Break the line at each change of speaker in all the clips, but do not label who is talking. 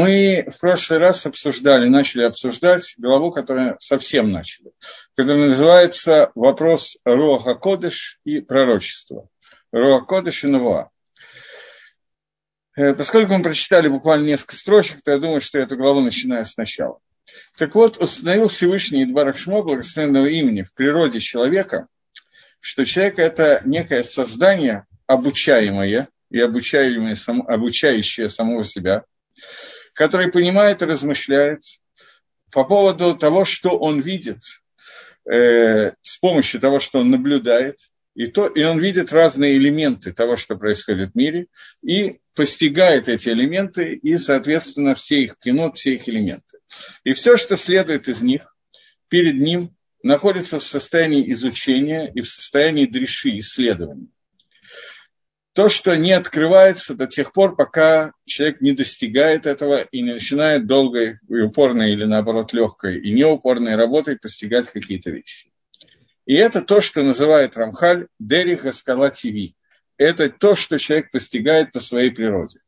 Мы в прошлый раз обсуждали, начали обсуждать главу, которую совсем начали, которая называется «Вопрос Руаха Кодыш и пророчества». Руаха Кодыш и Навуа. Э, поскольку мы прочитали буквально несколько строчек, то я думаю, что я эту главу начинаю сначала. Так вот, установил Всевышний Идбарах Шмо, благословенного имени, в природе человека, что человек – это некое создание, обучаемое и обучаемое, обучающее самого себя – который понимает и размышляет по поводу того, что он видит, э, с помощью того, что он наблюдает, и, то, и он видит разные элементы того, что происходит в мире, и постигает эти элементы, и, соответственно, все их кино, все их элементы. И все, что следует из них, перед ним находится в состоянии изучения и в состоянии дреши, исследования то, что не открывается до тех пор, пока человек не достигает этого и не начинает долгой и упорной или наоборот легкой и неупорной работой постигать какие-то вещи. И это то, что называет Рамхаль Дерих Скала ТВ. Это то, что человек постигает по своей природе.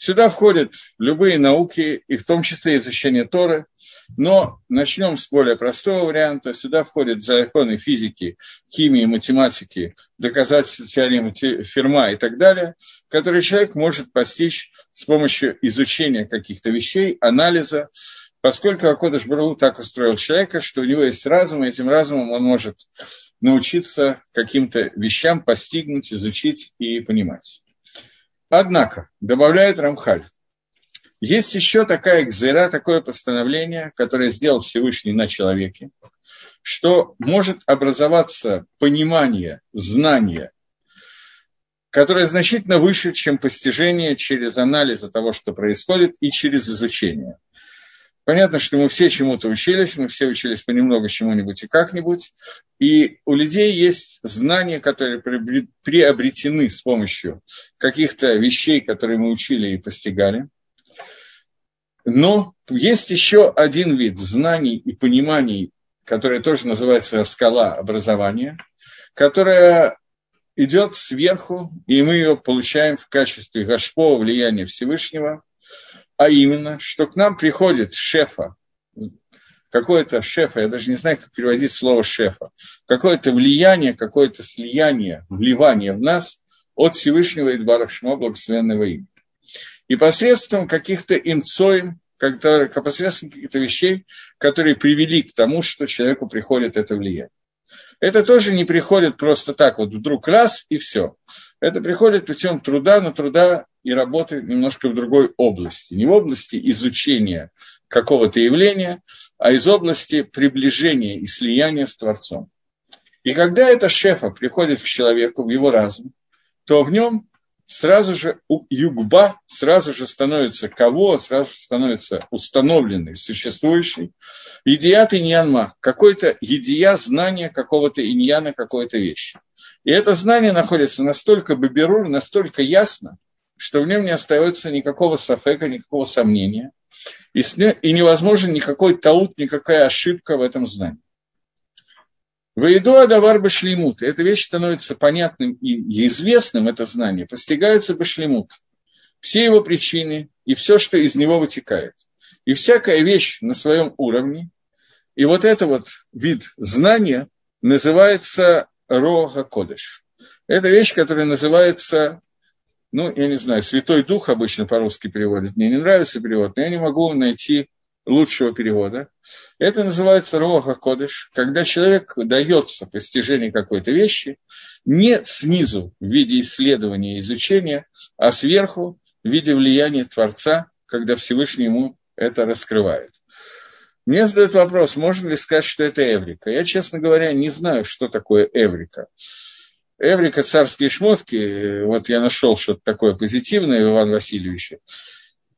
Сюда входят любые науки, и в том числе изучение Торы, но начнем с более простого варианта. Сюда входят законы физики, химии, математики, доказательства теоремы Ферма и так далее, которые человек может постичь с помощью изучения каких-то вещей, анализа, поскольку Акодыш Бару так устроил человека, что у него есть разум, и этим разумом он может научиться каким-то вещам постигнуть, изучить и понимать. Однако, добавляет Рамхаль, есть еще такая экзера, такое постановление, которое сделал Всевышний на человеке, что может образоваться понимание, знание, которое значительно выше, чем постижение через анализ того, что происходит, и через изучение. Понятно, что мы все чему-то учились, мы все учились понемногу чему-нибудь и как-нибудь, и у людей есть знания, которые приобретены с помощью каких-то вещей, которые мы учили и постигали. Но есть еще один вид знаний и пониманий, который тоже называется скала образования, которая идет сверху, и мы ее получаем в качестве гашпо влияния Всевышнего, а именно, что к нам приходит шефа, какое-то шефа, я даже не знаю, как переводить слово шефа, какое-то влияние, какое-то слияние, вливание в нас от Всевышнего Идбара Шмо, благословенного имени. И посредством каких-то имцоим, которые, посредством каких-то вещей, которые привели к тому, что человеку приходит это влияние. Это тоже не приходит просто так, вот вдруг раз и все. Это приходит путем труда, но труда и работы немножко в другой области. Не в области изучения какого-то явления, а из области приближения и слияния с Творцом. И когда эта шефа приходит к человеку в его разум, то в нем сразу же югба сразу же становится кого, сразу же становится установленный, существующий. Идият иньянма, какой-то идия знания какого-то иньяна, какой-то вещи. И это знание находится настолько баберур, настолько ясно, что в нем не остается никакого сафека, никакого сомнения. И, и невозможен никакой таут, никакая ошибка в этом знании. Воеду Адавар Башлимут. Эта вещь становится понятным и известным, это знание, постигается Башлимут. Все его причины и все, что из него вытекает. И всякая вещь на своем уровне. И вот это вот вид знания называется Рога Кодыш. Это вещь, которая называется, ну, я не знаю, Святой Дух обычно по-русски переводит. Мне не нравится перевод, но я не могу найти лучшего перевода. Это называется Роха Кодыш, когда человек дается постижение какой-то вещи не снизу в виде исследования изучения, а сверху в виде влияния Творца, когда Всевышний ему это раскрывает. Мне задают вопрос, можно ли сказать, что это Эврика. Я, честно говоря, не знаю, что такое Эврика. Эврика, царские шмотки, вот я нашел что-то такое позитивное в Ивана Васильевича.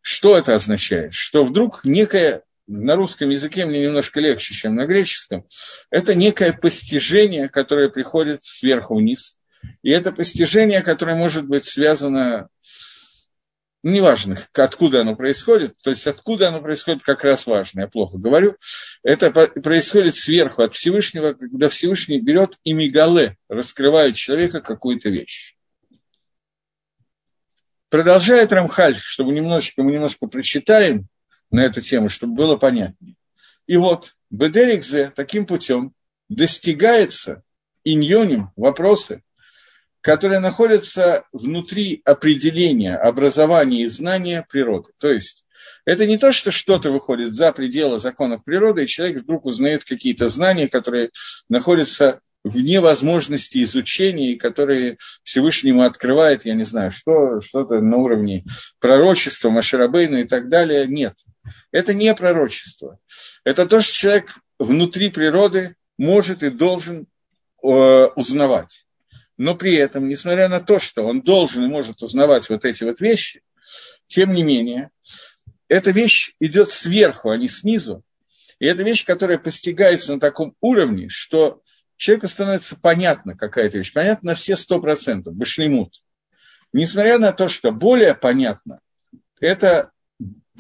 Что это означает? Что вдруг некое, на русском языке мне немножко легче, чем на греческом, это некое постижение, которое приходит сверху вниз. И это постижение, которое может быть связано, ну, неважно, откуда оно происходит, то есть откуда оно происходит, как раз важно, я плохо говорю, это происходит сверху, от Всевышнего, когда Всевышний берет и мигале, раскрывает человека какую-то вещь. Продолжает Рамхаль, чтобы немножечко, мы немножко прочитаем на эту тему, чтобы было понятнее. И вот Бедерикзе таким путем достигается иньоним вопросы, которые находятся внутри определения, образования и знания природы. То есть это не то, что что-то выходит за пределы законов природы, и человек вдруг узнает какие-то знания, которые находятся вне возможности изучения, и которые Всевышнему открывает, я не знаю, что, что-то на уровне пророчества, Маширабейна и так далее. Нет. Это не пророчество. Это то, что человек внутри природы может и должен э, узнавать. Но при этом, несмотря на то, что он должен и может узнавать вот эти вот вещи, тем не менее, эта вещь идет сверху, а не снизу. И это вещь, которая постигается на таком уровне, что человеку становится понятно какая-то вещь, понятно на все сто процентов, башлимут. Несмотря на то, что более понятно, это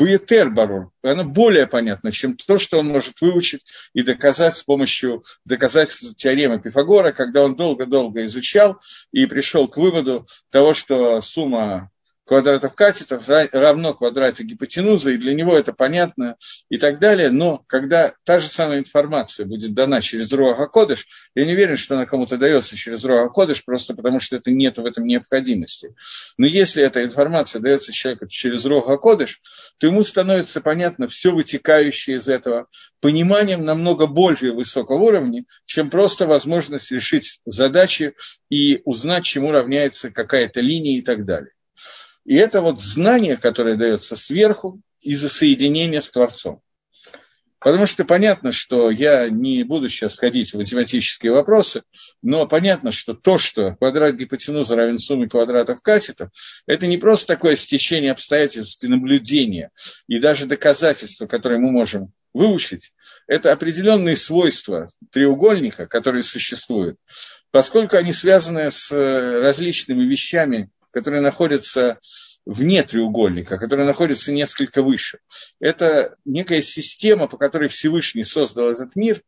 Буетер Барур, оно более понятно, чем то, что он может выучить и доказать с помощью доказательств теоремы Пифагора, когда он долго-долго изучал и пришел к выводу того, что сумма квадратов катетов равно квадрату гипотенузы, и для него это понятно и так далее. Но когда та же самая информация будет дана через Руаха Кодыш, я не уверен, что она кому-то дается через Руаха Кодыш, просто потому что это нет в этом необходимости. Но если эта информация дается человеку через Руаха Кодыш, то ему становится понятно все вытекающее из этого пониманием намного более высокого уровня, чем просто возможность решить задачи и узнать, чему равняется какая-то линия и так далее. И это вот знание, которое дается сверху из-за соединения с Творцом. Потому что понятно, что я не буду сейчас входить в математические вопросы, но понятно, что то, что квадрат гипотенузы равен сумме квадратов катетов, это не просто такое стечение обстоятельств и наблюдения, и даже доказательства, которые мы можем выучить, это определенные свойства треугольника, которые существуют, поскольку они связаны с различными вещами, которые находятся вне треугольника, который находится несколько выше. Это некая система, по которой Всевышний создал этот мир,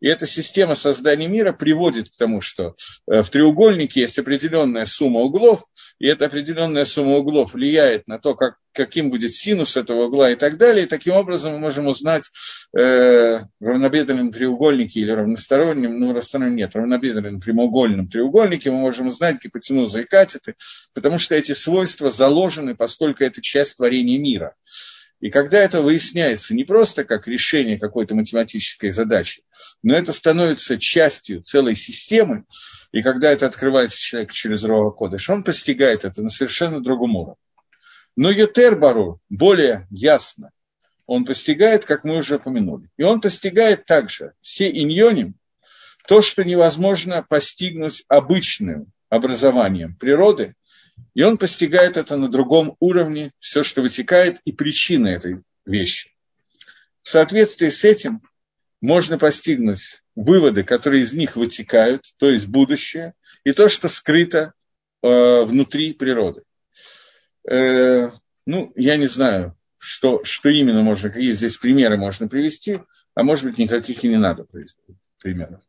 и эта система создания мира приводит к тому, что э, в треугольнике есть определенная сумма углов, и эта определенная сумма углов влияет на то, как каким будет синус этого угла и так далее. И таким образом мы можем узнать э, в равнобедренном треугольнике или равностороннем, ну, равностороннем нет, равнобедренном прямоугольном треугольнике мы можем узнать гипотенузы и катеты, потому что эти свойства заложены, поскольку это часть творения мира. И когда это выясняется не просто как решение какой-то математической задачи, но это становится частью целой системы, и когда это открывается человек через Рова Кодыш, он постигает это на совершенно другом уровне. Но Ютер Бару более ясно он постигает, как мы уже упомянули. И он постигает также все иньоним, то, что невозможно постигнуть обычным образованием природы, и он постигает это на другом уровне, все, что вытекает, и причины этой вещи. В соответствии с этим можно постигнуть выводы, которые из них вытекают, то есть будущее, и то, что скрыто э, внутри природы э, ну, я не знаю, что, что именно можно, какие здесь примеры можно привести, а может быть, никаких и не надо примеров.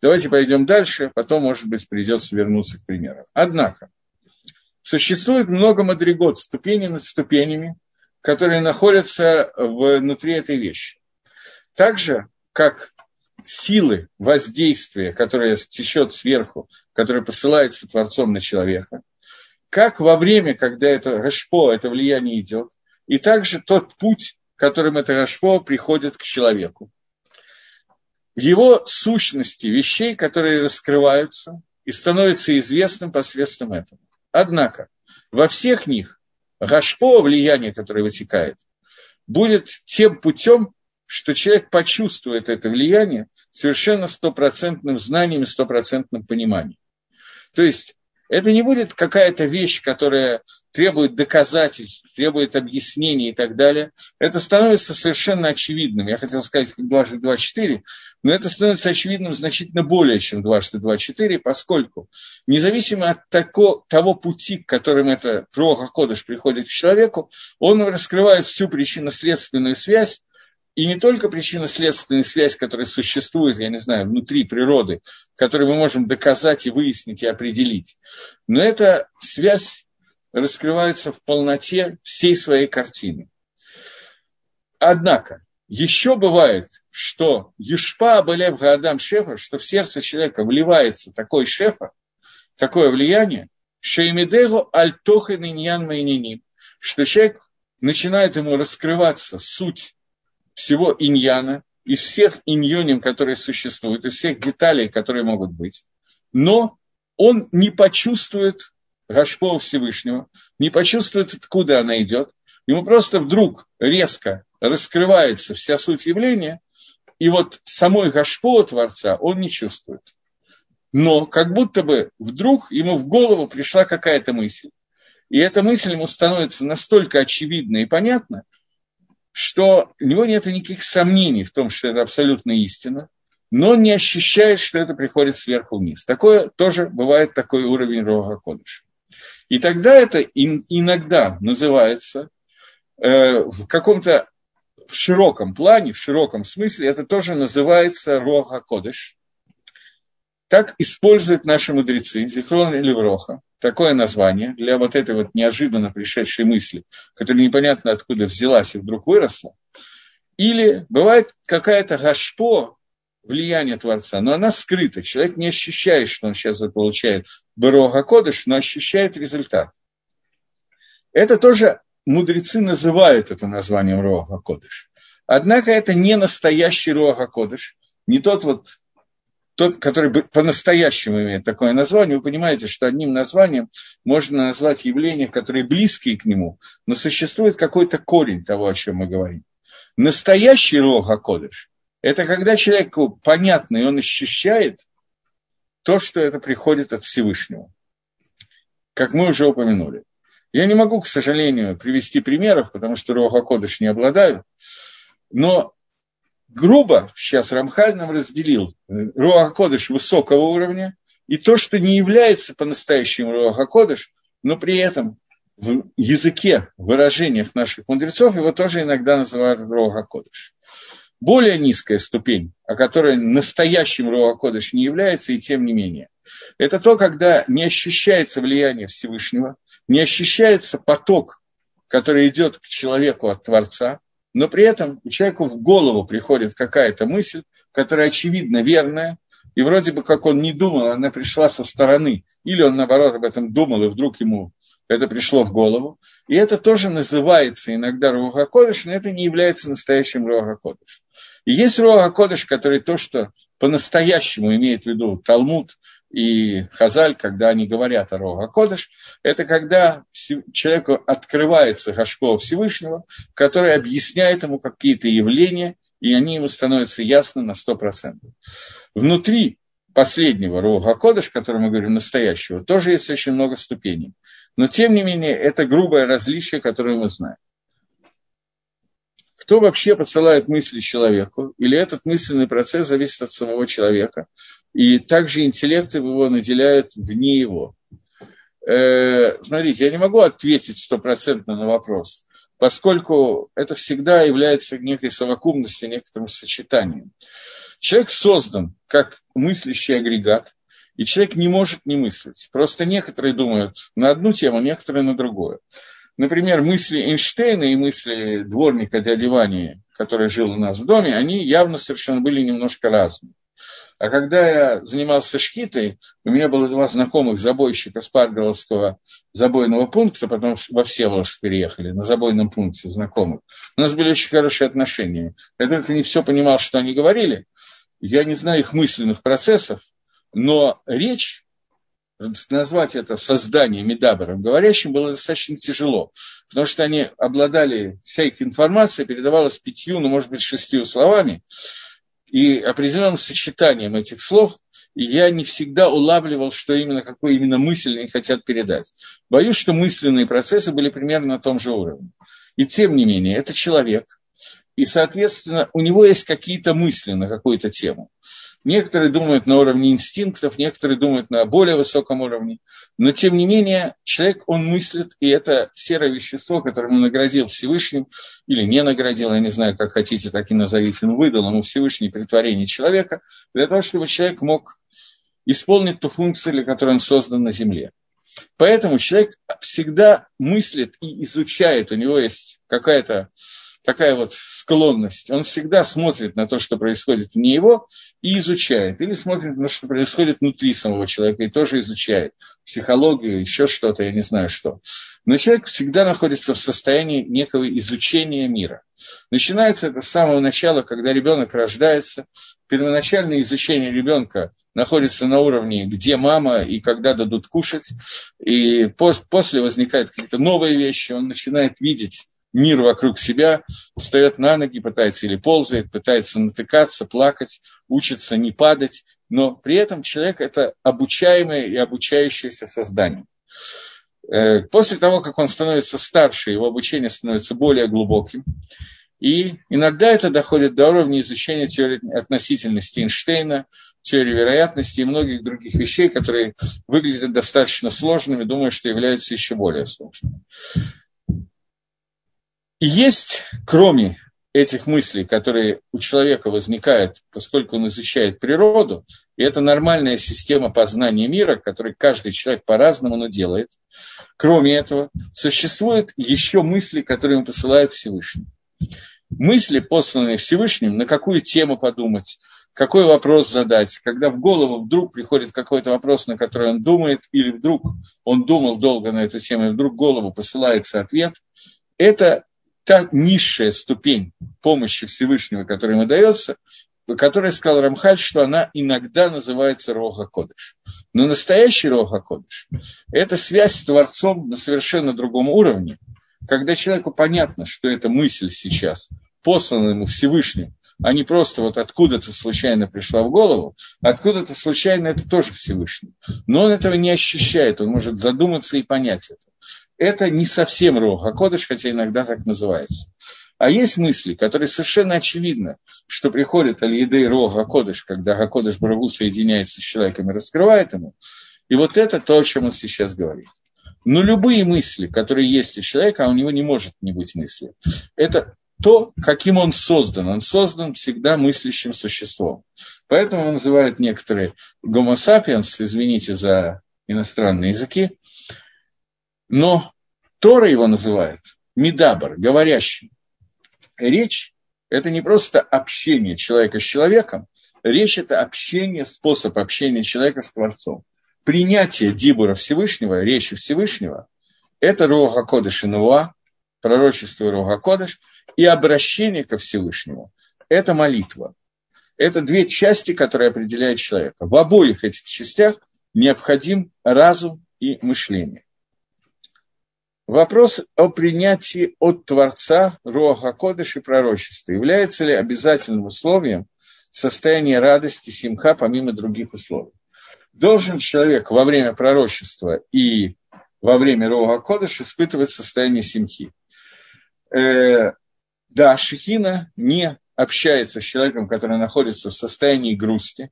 Давайте пойдем дальше, потом, может быть, придется вернуться к примерам. Однако, существует много мадригот, ступени над ступенями, которые находятся внутри этой вещи. Так же, как силы воздействия, которая течет сверху, которая посылается Творцом на человека, как во время, когда это Гашпо, это влияние идет, и также тот путь, которым это Гашпо приходит к человеку. Его сущности вещей, которые раскрываются и становятся известным посредством этого. Однако, во всех них Гашпо, влияние, которое вытекает, будет тем путем, что человек почувствует это влияние совершенно стопроцентным знанием и стопроцентным пониманием. То есть это не будет какая-то вещь, которая требует доказательств, требует объяснений и так далее. Это становится совершенно очевидным. Я хотел сказать, как дважды два четыре, но это становится очевидным значительно более, чем дважды два четыре, поскольку независимо от тако, того пути, к которым это Руаха Кодыш приходит к человеку, он раскрывает всю причинно-следственную связь, и не только причинно-следственная связь, которая существует, я не знаю, внутри природы, которую мы можем доказать и выяснить и определить, но это связь раскрывается в полноте всей своей картины. Однако, еще бывает, что Юшпа Абалев Гаадам Шефа, что в сердце человека вливается такой шефа, такое влияние, Шеймидегу Альтохин Иньян Майниним, что человек начинает ему раскрываться суть всего иньяна, из всех иньоним, которые существуют, из всех деталей, которые могут быть, но он не почувствует Гашпова Всевышнего, не почувствует, откуда она идет, ему просто вдруг резко раскрывается вся суть явления, и вот самой Гашпова Творца он не чувствует. Но как будто бы вдруг ему в голову пришла какая-то мысль. И эта мысль ему становится настолько очевидна и понятна, что у него нет никаких сомнений в том, что это абсолютно истина, но не ощущает, что это приходит сверху вниз. Такое тоже бывает такой уровень Рога Кодыша. И тогда это иногда называется э, в каком-то в широком плане, в широком смысле, это тоже называется Рога Кодыш. Так используют наши мудрецы, Зихрон или Вроха, такое название для вот этой вот неожиданно пришедшей мысли, которая непонятно откуда взялась и вдруг выросла. Или бывает какая-то гашпо, влияние Творца, но она скрыта. Человек не ощущает, что он сейчас получает Берога Кодыш, но ощущает результат. Это тоже мудрецы называют это названием Рога Кодыш. Однако это не настоящий Рога Кодыш, не тот вот тот, который по-настоящему имеет такое название, вы понимаете, что одним названием можно назвать явления, которые близкие к нему, но существует какой-то корень того, о чем мы говорим. Настоящий Рога Кодыш – это когда человеку понятно, и он ощущает то, что это приходит от Всевышнего. Как мы уже упомянули. Я не могу, к сожалению, привести примеров, потому что Рога Кодыш не обладаю, но грубо сейчас Рамхаль нам разделил Руаха Кодыш высокого уровня и то, что не является по-настоящему Руаха Кодыш, но при этом в языке, выражениях наших мудрецов его тоже иногда называют Руаха Кодыш. Более низкая ступень, о которой настоящим Руаха Кодыш не является, и тем не менее. Это то, когда не ощущается влияние Всевышнего, не ощущается поток, который идет к человеку от Творца – но при этом человеку в голову приходит какая-то мысль, которая очевидно верная, и вроде бы как он не думал, она пришла со стороны, или он наоборот об этом думал, и вдруг ему это пришло в голову. И это тоже называется иногда Руха Кодыш, но это не является настоящим Руха Кодыш. И есть Руха Кодыш, который то, что по-настоящему имеет в виду Талмуд и Хазаль, когда они говорят о Рога Кодыш, это когда человеку открывается Гашкова Всевышнего, который объясняет ему какие-то явления, и они ему становятся ясны на 100%. Внутри последнего Рога Кодыш, который мы говорим, настоящего, тоже есть очень много ступеней. Но, тем не менее, это грубое различие, которое мы знаем. Кто вообще посылает мысли человеку? Или этот мысленный процесс зависит от самого человека? И также интеллект его наделяют вне его. Э, смотрите, я не могу ответить стопроцентно на вопрос, поскольку это всегда является некой совокупностью, некоторым сочетанием. Человек создан как мыслящий агрегат, и человек не может не мыслить. Просто некоторые думают на одну тему, некоторые на другую. Например, мысли Эйнштейна и мысли дворника дяди Вани, который жил у нас в доме, они явно совершенно были немножко разные. А когда я занимался шкитой, у меня было два знакомых забойщика Спарголовского забойного пункта, потом во Всеволожск переехали, на забойном пункте знакомых. У нас были очень хорошие отношения. Я только не все понимал, что они говорили. Я не знаю их мысленных процессов, но речь назвать это создание Медабером говорящим было достаточно тяжело, потому что они обладали всякой информацией, передавалась пятью, ну, может быть, шестью словами, и определенным сочетанием этих слов, я не всегда улавливал, что именно, какую именно мысль они хотят передать. Боюсь, что мысленные процессы были примерно на том же уровне. И тем не менее, это человек, и, соответственно, у него есть какие-то мысли на какую-то тему. Некоторые думают на уровне инстинктов, некоторые думают на более высоком уровне. Но, тем не менее, человек, он мыслит, и это серое вещество, которым он наградил Всевышним, или не наградил, я не знаю, как хотите, так и назовите, но выдал ему Всевышний притворение человека, для того, чтобы человек мог исполнить ту функцию, для которой он создан на Земле. Поэтому человек всегда мыслит и изучает, у него есть какая-то такая вот склонность. Он всегда смотрит на то, что происходит вне его, и изучает. Или смотрит на то, что происходит внутри самого человека, и тоже изучает. Психологию, еще что-то, я не знаю что. Но человек всегда находится в состоянии некого изучения мира. Начинается это с самого начала, когда ребенок рождается. Первоначальное изучение ребенка находится на уровне, где мама и когда дадут кушать. И после возникают какие-то новые вещи, он начинает видеть мир вокруг себя, встает на ноги, пытается или ползает, пытается натыкаться, плакать, учится не падать, но при этом человек – это обучаемое и обучающееся создание. Э, после того, как он становится старше, его обучение становится более глубоким, и иногда это доходит до уровня изучения теории относительности Эйнштейна, теории вероятности и многих других вещей, которые выглядят достаточно сложными, думаю, что являются еще более сложными. Есть, кроме этих мыслей, которые у человека возникают, поскольку он изучает природу, и это нормальная система познания мира, которую каждый человек по-разному но делает. Кроме этого, существуют еще мысли, которые ему посылает Всевышний. Мысли, посланные Всевышним, на какую тему подумать, какой вопрос задать, когда в голову вдруг приходит какой-то вопрос, на который он думает, или вдруг он думал долго на эту тему, и вдруг в голову посылается ответ, это та низшая ступень помощи Всевышнего, которая ему дается, которая сказал Рамхаль, что она иногда называется Роха Кодыш. Но настоящий Роха Кодыш – это связь с Творцом на совершенно другом уровне, когда человеку понятно, что эта мысль сейчас послана ему Всевышним, а не просто вот откуда-то случайно пришла в голову, откуда-то случайно это тоже Всевышний. Но он этого не ощущает, он может задуматься и понять это это не совсем Руха Кодыш, хотя иногда так называется. А есть мысли, которые совершенно очевидно, что приходят Аль-Едей Рога Кодыш, когда Гакодыш Барагу соединяется с человеком и раскрывает ему. И вот это то, о чем он сейчас говорит. Но любые мысли, которые есть у человека, а у него не может не быть мысли, это то, каким он создан. Он создан всегда мыслящим существом. Поэтому называют некоторые гомосапиенс, извините за иностранные языки, но Тора его называет Мидабр, говорящим. Речь – это не просто общение человека с человеком, речь – это общение, способ общения человека с Творцом. Принятие Дибура Всевышнего, речи Всевышнего – это Рога Кодыш и Нуа, пророчество Рога Кодыш, и обращение ко Всевышнему – это молитва. Это две части, которые определяют человека. В обоих этих частях необходим разум и мышление. Вопрос о принятии от Творца Руаха Кодыш и пророчества. Является ли обязательным условием состояние радости, симха, помимо других условий? Должен человек во время пророчества и во время Руаха Кодыш испытывать состояние симхи. Э, да, Шехина не общается с человеком, который находится в состоянии грусти,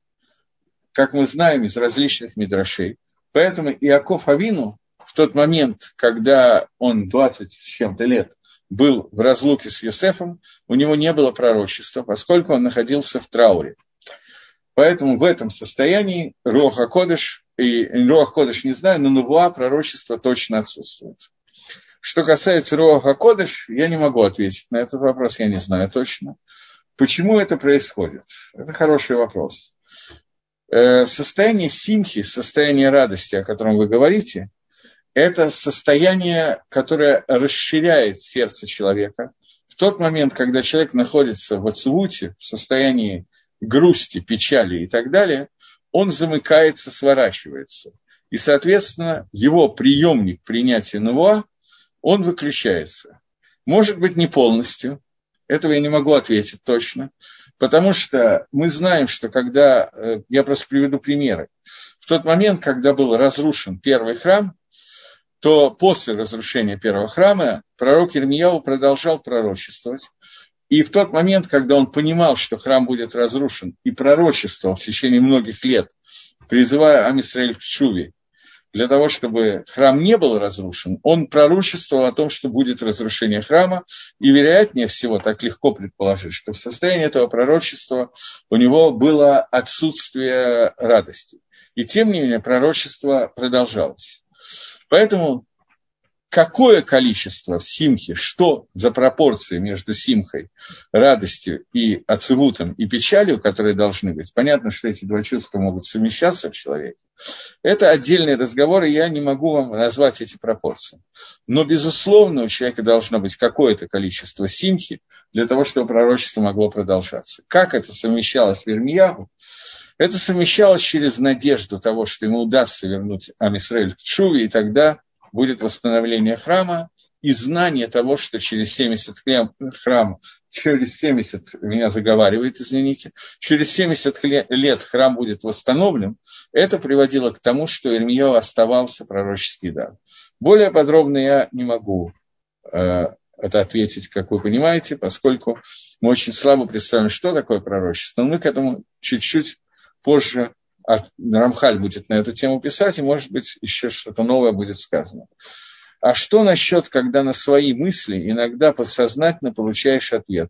как мы знаем из различных мидрашей. Поэтому Иаков Авину в тот момент, когда он 20 с чем-то лет был в разлуке с Юсефом, у него не было пророчества, поскольку он находился в трауре. Поэтому в этом состоянии Роха Кодыш, и Роха Кодыш не знаю, но Нувуа пророчество точно отсутствует. Что касается Роха Кодыш, я не могу ответить на этот вопрос, я не знаю точно. Почему это происходит? Это хороший вопрос. Э, состояние симхи, состояние радости, о котором вы говорите, это состояние, которое расширяет сердце человека. В тот момент, когда человек находится в ацвуте, в состоянии грусти, печали и так далее, он замыкается, сворачивается. И, соответственно, его приемник принятия Нуа, он выключается. Может быть, не полностью, этого я не могу ответить точно, потому что мы знаем, что когда, э, я просто приведу примеры, в тот момент, когда был разрушен первый храм, то после разрушения первого храма пророк Ирмияу продолжал пророчествовать. И в тот момент, когда он понимал, что храм будет разрушен, и пророчествовал в течение многих лет, призывая Амисраэль к Чуве, для того, чтобы храм не был разрушен, он пророчествовал о том, что будет разрушение храма, и, вероятнее всего, так легко предположить, что в состоянии этого пророчества у него было отсутствие радости. И тем не менее, пророчество продолжалось. Поэтому какое количество симхи, что за пропорции между симхой, радостью и ацивутом и печалью, которые должны быть. Понятно, что эти два чувства могут совмещаться в человеке. Это отдельный разговор, и я не могу вам назвать эти пропорции. Но, безусловно, у человека должно быть какое-то количество симхи для того, чтобы пророчество могло продолжаться. Как это совмещалось в Ирмиягу? Это совмещалось через надежду того, что ему удастся вернуть Амисраэль к Чуве, и тогда будет восстановление храма и знание того, что через 70 храм, через 70, меня заговаривает, извините, через 70 лет храм будет восстановлен, это приводило к тому, что Ирмияу оставался пророческий дар. Более подробно я не могу э, это ответить, как вы понимаете, поскольку мы очень слабо представляем, что такое пророчество. Но мы к этому чуть-чуть позже Рамхаль будет на эту тему писать, и, может быть, еще что-то новое будет сказано. А что насчет, когда на свои мысли иногда подсознательно получаешь ответ?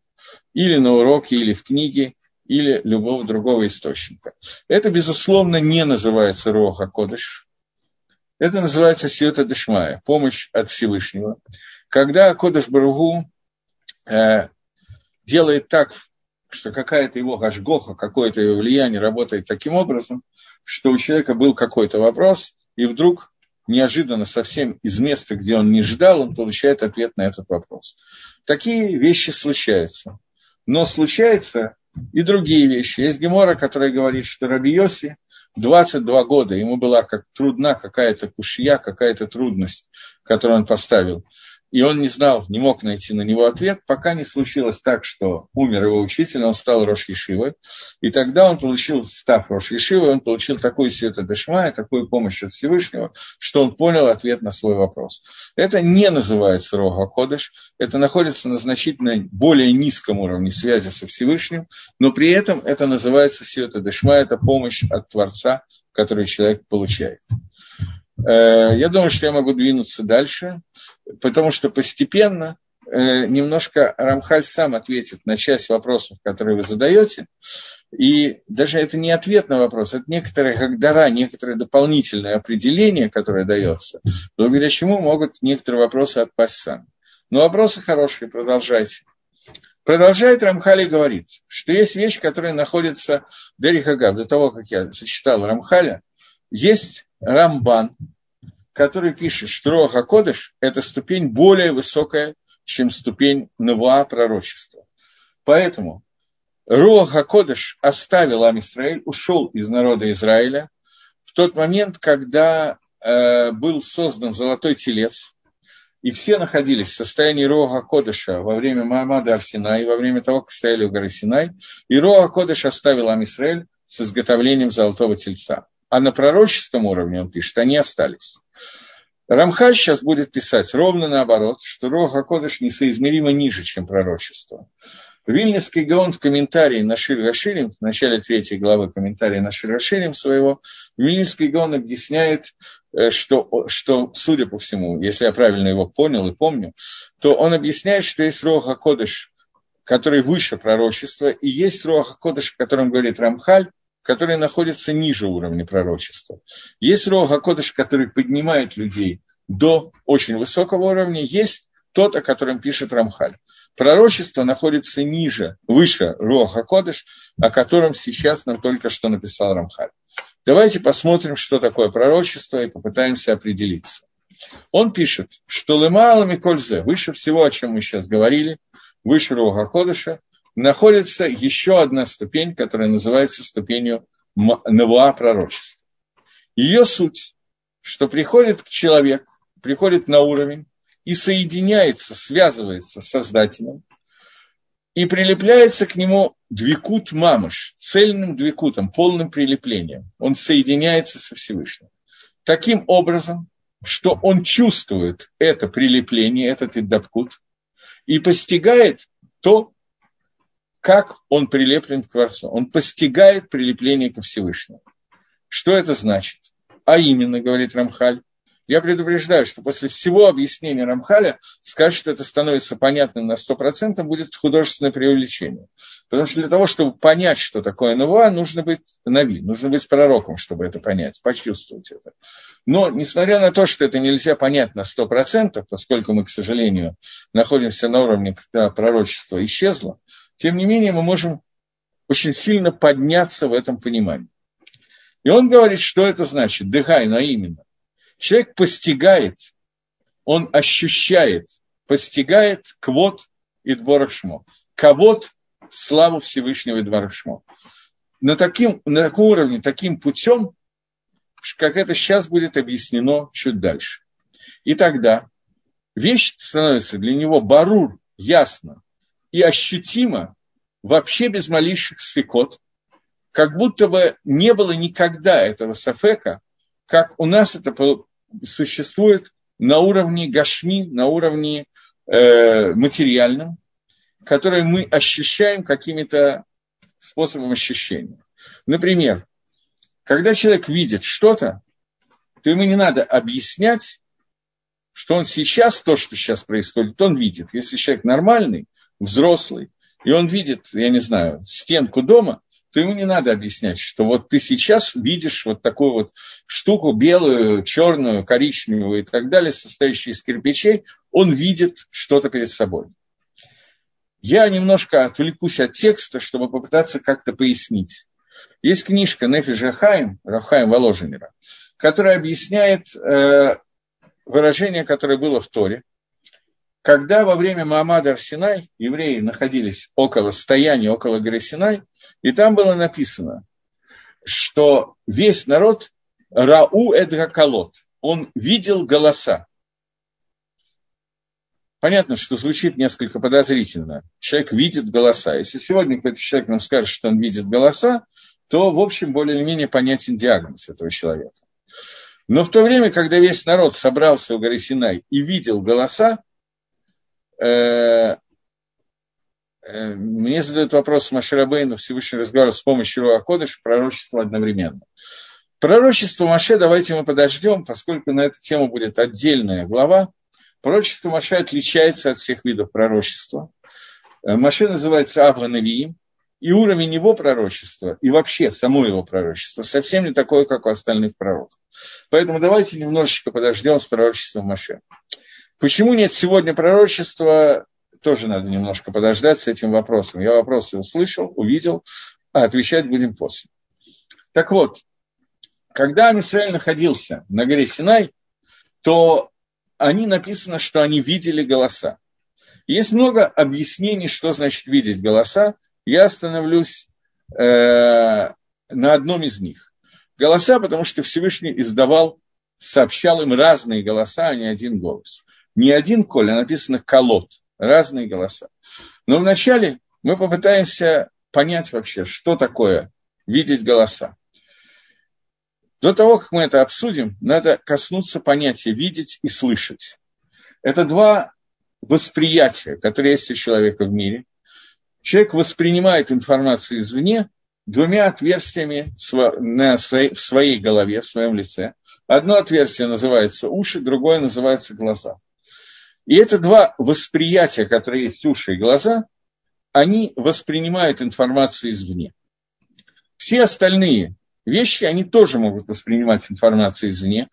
Или на уроке, или в книге, или любого другого источника. Это, безусловно, не называется Роха Кодыш. Это называется Сиота Дешмая, помощь от Всевышнего. Когда Кодыш Баругу э, делает так, что какая-то его гашгоха, какое-то его влияние работает таким образом, что у человека был какой-то вопрос, и вдруг неожиданно совсем из места, где он не ждал, он получает ответ на этот вопрос. Такие вещи случаются. Но случаются и другие вещи. Есть Гемора, которая говорит, что Раби Йоси 22 года, ему была как трудна какая-то кушья, какая-то трудность, которую он поставил и он не знал, не мог найти на него ответ, пока не случилось так, что умер его учитель, он стал Рош Ешивой, и тогда он получил, став Рош Ешивой, он получил такую света Дешмая, такую помощь от Всевышнего, что он понял ответ на свой вопрос. Это не называется Рога Кодыш, это находится на значительно более низком уровне связи со Всевышним, но при этом это называется света Дешмая, это помощь от Творца, которую человек получает. Э, я думаю, что я могу двинуться дальше, потому что постепенно э, немножко Рамхаль сам ответит на часть вопросов, которые вы задаете. И даже это не ответ на вопрос, это некоторые гагдара, некоторое дополнительное определение, которое дается, благодаря чему могут некоторые вопросы отпасть сами. Но вопросы хорошие, продолжайте. Продолжает Рамхали говорит, что есть вещь, которая находится Дерихагав, до того, как я зачитал Рамхаля, есть Рамбан, который пишет, что Роха Кодыш – это ступень более высокая, чем ступень Навуа пророчества. Поэтому Руаха Кодыш оставил Амисраэль, ушел из народа Израиля в тот момент, когда э, был создан золотой телец, и все находились в состоянии Роха Кодыша во время Маамада Арсинай, во время того, как стояли у горы Синай, и Роха Кодыш оставил Амисраэль с изготовлением золотого тельца а на пророческом уровне, он пишет, они остались. Рамхаль сейчас будет писать ровно наоборот, что Роха Кодыш несоизмеримо ниже, чем пророчество. Вильнинский Гаон в комментарии на Шир Раширим, в начале третьей главы комментария на Шир Раширим своего, Вильнинский Гаон объясняет, э, что, что, судя по всему, если я правильно его понял и помню, то он объясняет, что есть Роха Кодыш, который выше пророчества, и есть Роха Кодыш, о котором говорит Рамхаль, которые находятся ниже уровня пророчества. Есть Роха Кодыш, который поднимает людей до очень высокого уровня, есть тот, о котором пишет Рамхаль. Пророчество находится ниже, выше Роха Кодыш, о котором сейчас нам только что написал Рамхаль. Давайте посмотрим, что такое пророчество, и попытаемся определиться. Он пишет, что Лемала Микользе, выше всего, о чем мы сейчас говорили, выше Роха Кодыша, находится еще одна ступень, которая называется ступенью Навуа пророчества. Ее суть, что приходит к человеку, приходит на уровень и соединяется, связывается с Создателем, и прилепляется к нему двикут мамыш, цельным двикутом, полным прилеплением. Он соединяется со Всевышним. Таким образом, что он чувствует это прилепление, этот иддабкут, и постигает то, как он прилеплен к Творцу. Он постигает прилепление ко Всевышнему. Что это значит? А именно, говорит Рамхаль, я предупреждаю, что после всего объяснения Рамхаля сказать, что это становится понятным на 100%, будет художественное преувеличение. Потому что для того, чтобы понять, что такое Навуа, нужно быть Нави, нужно быть пророком, чтобы это понять, почувствовать это. Но, несмотря на то, что это нельзя понять на 100%, поскольку мы, к сожалению, находимся на уровне, когда пророчество исчезло, тем не менее мы можем очень сильно подняться в этом понимании. И он говорит, что это значит, дыхай, но именно. Человек постигает, он ощущает, постигает квот и дворахшмо. Кого-то славу Всевышнего и Дворашмо. На, таким, на таком уровне, таким путем, как это сейчас будет объяснено чуть дальше. И тогда вещь становится для него барур, ясно и ощутимо, вообще без малейших свекот, как будто бы не было никогда этого сафека, как у нас это существует на уровне гашми, на уровне э, материальном, которые мы ощущаем какими-то способом ощущения. Например, когда человек видит что-то, то ему не надо объяснять, что он сейчас, то, что сейчас происходит, он видит. Если человек нормальный, взрослый, и он видит, я не знаю, стенку дома, то ему не надо объяснять, что вот ты сейчас видишь вот такую вот штуку белую, черную, коричневую и так далее, состоящую из кирпичей, он видит что-то перед собой. Я немножко отвлекусь от текста, чтобы попытаться как-то пояснить. Есть книжка Нефи Жахаим, Рафхаим Воложенера, которая объясняет э, выражение, которое было в Торе. Когда во время Маамада Арсинай евреи находились около стояния, около горы Синай, и там было написано, что весь народ Рау Эдраколот, он видел голоса. Понятно, что звучит несколько подозрительно. Человек видит голоса. Если сегодня какой-то человек нам скажет, что он видит голоса, то, в общем, более или менее понятен диагноз этого человека. Но в то время, когда весь народ собрался у горы Синай и видел голоса, мне задают вопрос Маширабейну, Всевышний разговор с помощью Руакодыш, пророчество одновременно. Пророчество Маше давайте мы подождем, поскольку на эту тему будет отдельная глава, Пророчество Маше отличается от всех видов пророчества. Э, Маше называется Авранавиим, и уровень его пророчества, и вообще само его пророчество, совсем не такое, как у остальных пророков. Поэтому давайте немножечко подождем с пророчеством Маше. Почему нет сегодня пророчества, тоже надо немножко подождать с этим вопросом. Я вопросы услышал, увидел, а отвечать будем после. Так вот, когда Амисраэль находился на горе Синай, то они написано, что они видели голоса. Есть много объяснений, что значит видеть голоса. Я остановлюсь э, на одном из них. Голоса, потому что Всевышний издавал, сообщал им разные голоса, а не один голос. Не один коль, а написано колот, разные голоса. Но вначале мы попытаемся понять вообще, что такое видеть голоса. До того, как мы это обсудим, надо коснуться понятия видеть и слышать. Это два восприятия, которые есть у человека в мире. Человек воспринимает информацию извне двумя отверстиями на в своей голове, в своем лице. Одно отверстие называется уши, другое называется глаза. И это два восприятия, которые есть уши и глаза, они воспринимают информацию извне. Все остальные вещи, они тоже могут воспринимать информацию извне.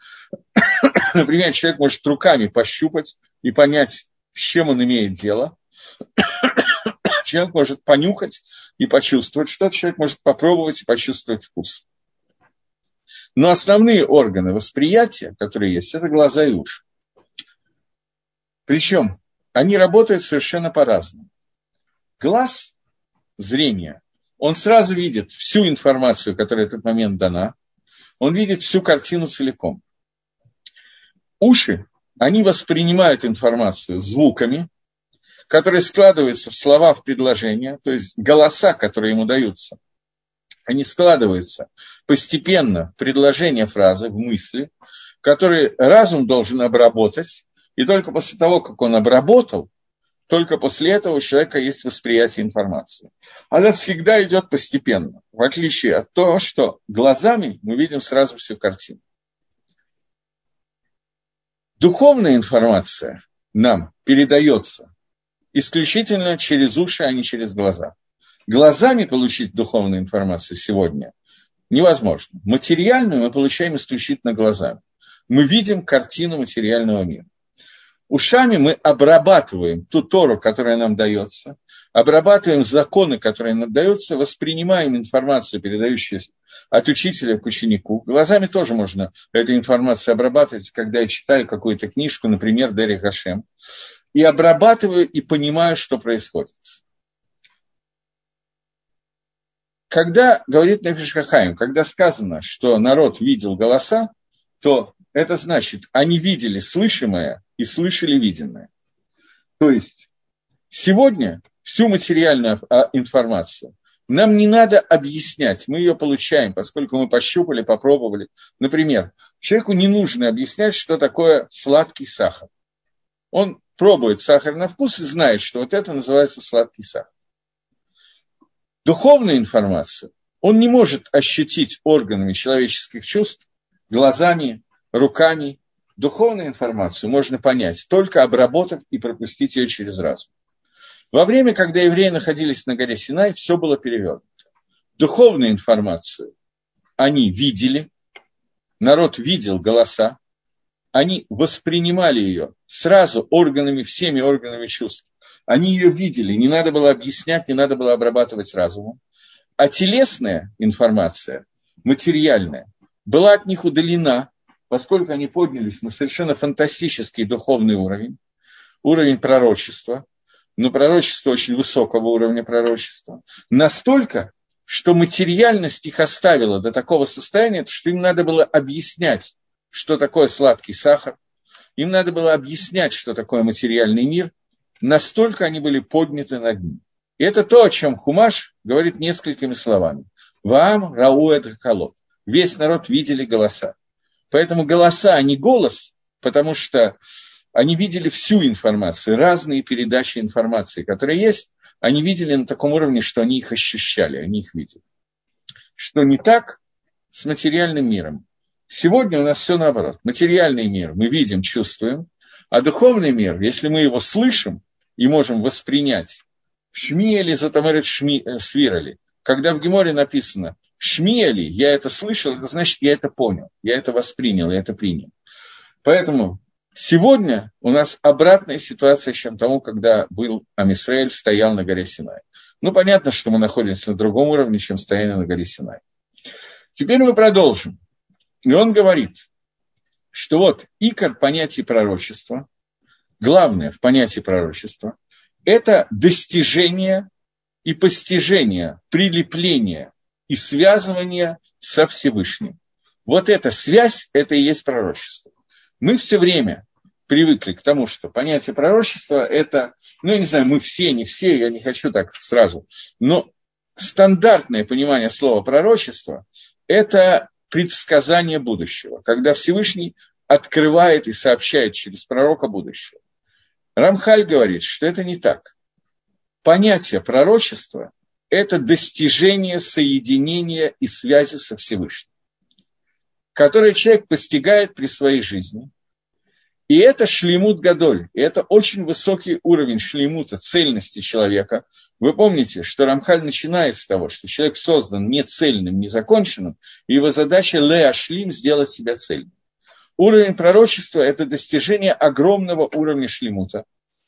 Например, человек может руками пощупать и понять, с чем он имеет дело. человек может понюхать и почувствовать что-то, человек может попробовать и почувствовать вкус. Но основные органы восприятия, которые есть, это глаза и уши. Причем они работают совершенно по-разному. Глаз, зрение, он сразу видит всю информацию, которая в этот момент дана, он видит всю картину целиком. Уши, они воспринимают информацию звуками, которые складываются в слова, в предложения, то есть голоса, которые ему даются, они складываются постепенно в предложения фразы, в мысли, которые разум должен обработать, и только после того, как он обработал, только после этого у человека есть восприятие информации. Она всегда идет постепенно, в отличие от того, что глазами мы видим сразу всю картину. Духовная информация нам передается исключительно через уши, а не через глаза. Глазами получить духовную информацию сегодня невозможно. Материальную мы получаем исключительно глазами. Мы видим картину материального мира. Ушами мы обрабатываем ту Тору, которая нам дается, обрабатываем законы, которые нам даются, воспринимаем информацию, передающуюся от учителя к ученику. Глазами тоже можно эту информацию обрабатывать, когда я читаю какую-то книжку, например, Дери Хашем, и обрабатываю и понимаю, что происходит. Когда говорит Нефиш Хахаим, когда сказано, что народ видел голоса, то это значит, они видели слышимое и слышали виденное. То есть сегодня всю материальную а, информацию нам не надо объяснять, мы ее получаем, поскольку мы пощупали, попробовали. Например, человеку не нужно объяснять, что такое сладкий сахар. Он пробует сахар на вкус и знает, что вот это называется сладкий сахар. Духовную информацию он не может ощутить органами человеческих чувств, глазами, руками. Духовную информацию можно понять, только обработав и пропустить ее через разум. Во время, когда евреи находились на горе Синай, все было перевернуто. Духовную информацию они видели, народ видел голоса, они воспринимали ее сразу органами, всеми органами чувств. Они ее видели, не надо было объяснять, не надо было обрабатывать разумом. А телесная информация, материальная, была от них удалена, поскольку они поднялись на совершенно фантастический духовный уровень, уровень пророчества – но пророчество очень высокого уровня пророчества, настолько, что материальность их оставила до такого состояния, что им надо было объяснять, что такое сладкий сахар, им надо было объяснять, что такое материальный мир, настолько они были подняты над ним. И это то, о чем Хумаш говорит несколькими словами. Вам рау это колот. Весь народ видели голоса. Поэтому голоса, а не голос, потому что они видели всю информацию, разные передачи информации, которые есть, они видели на таком уровне, что они их ощущали, они их видели. Что не так с материальным миром. Сегодня у нас все наоборот. Материальный мир мы видим, чувствуем, а духовный мир, если мы его слышим и можем воспринять, шмиели затамарит шми, э, свирали. Когда в Геморе написано шмиели, я это слышал, это значит, я это понял, я это воспринял, я это принял. Поэтому Сегодня у нас обратная ситуация, чем тому, когда был Амисраэль, стоял на горе Синай. Ну, понятно, что мы находимся на другом уровне, чем стояли на горе Синай. Теперь мы продолжим. И он говорит, что вот икор понятия пророчества, главное в понятии пророчества, это достижение и постижение, прилепление и связывание со Всевышним. Вот эта связь, это и есть пророчество. Мы все время привыкли к тому, что понятие пророчества – это, ну, я не знаю, мы все, не все, я не хочу так сразу, но стандартное понимание слова пророчество – это предсказание будущего, когда Всевышний открывает и сообщает через пророка будущего. Рамхаль говорит, что это не так. Понятие пророчества – это достижение соединения и связи со Всевышним, которое человек постигает при своей жизни – и это шлемут гадоль, и это очень высокий уровень шлемута, цельности человека. Вы помните, что Рамхаль начинает с того, что человек создан не цельным, не законченным, и его задача леа шлим сделать себя цельным. Уровень пророчества – это достижение огромного уровня шлемута.